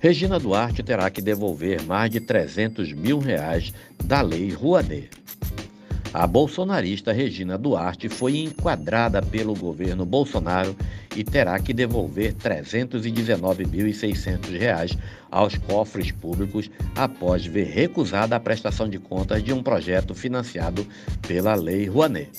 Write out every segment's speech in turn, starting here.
Regina Duarte terá que devolver mais de 300 mil reais da Lei Rouanet. A bolsonarista Regina Duarte foi enquadrada pelo governo Bolsonaro e terá que devolver R$ 319.600 aos cofres públicos após ver recusada a prestação de contas de um projeto financiado pela Lei Rouanet.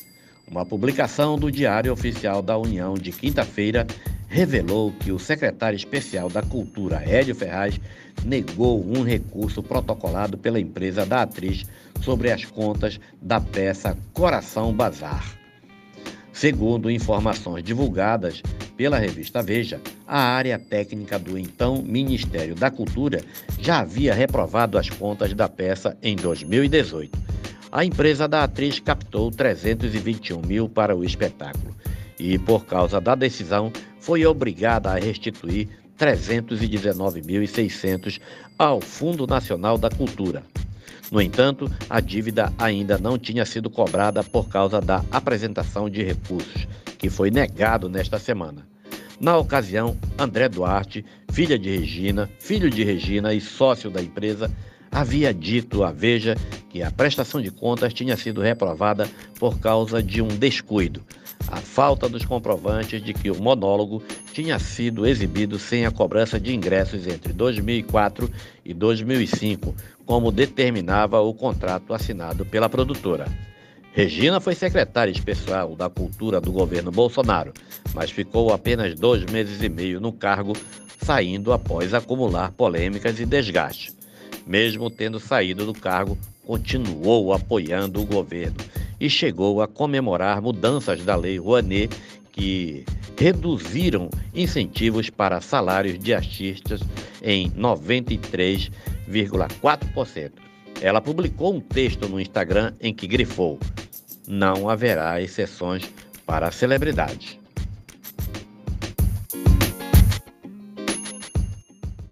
Uma publicação do Diário Oficial da União de quinta-feira revelou que o secretário especial da Cultura, Hélio Ferraz, negou um recurso protocolado pela empresa da atriz sobre as contas da peça Coração Bazar. Segundo informações divulgadas pela revista Veja, a área técnica do então Ministério da Cultura já havia reprovado as contas da peça em 2018. A empresa da atriz captou 321 mil para o espetáculo e, por causa da decisão, foi obrigada a restituir 319.600 ao Fundo Nacional da Cultura. No entanto, a dívida ainda não tinha sido cobrada por causa da apresentação de recursos, que foi negado nesta semana. Na ocasião, André Duarte, filha de Regina, filho de Regina e sócio da empresa, havia dito à Veja que a prestação de contas tinha sido reprovada por causa de um descuido, a falta dos comprovantes de que o monólogo tinha sido exibido sem a cobrança de ingressos entre 2004 e 2005, como determinava o contrato assinado pela produtora. Regina foi secretária especial da Cultura do governo Bolsonaro, mas ficou apenas dois meses e meio no cargo, saindo após acumular polêmicas e desgaste. Mesmo tendo saído do cargo, continuou apoiando o governo e chegou a comemorar mudanças da Lei Rouanet que reduziram incentivos para salários de artistas em 93,4%. Ela publicou um texto no Instagram em que grifou: Não haverá exceções para celebridades.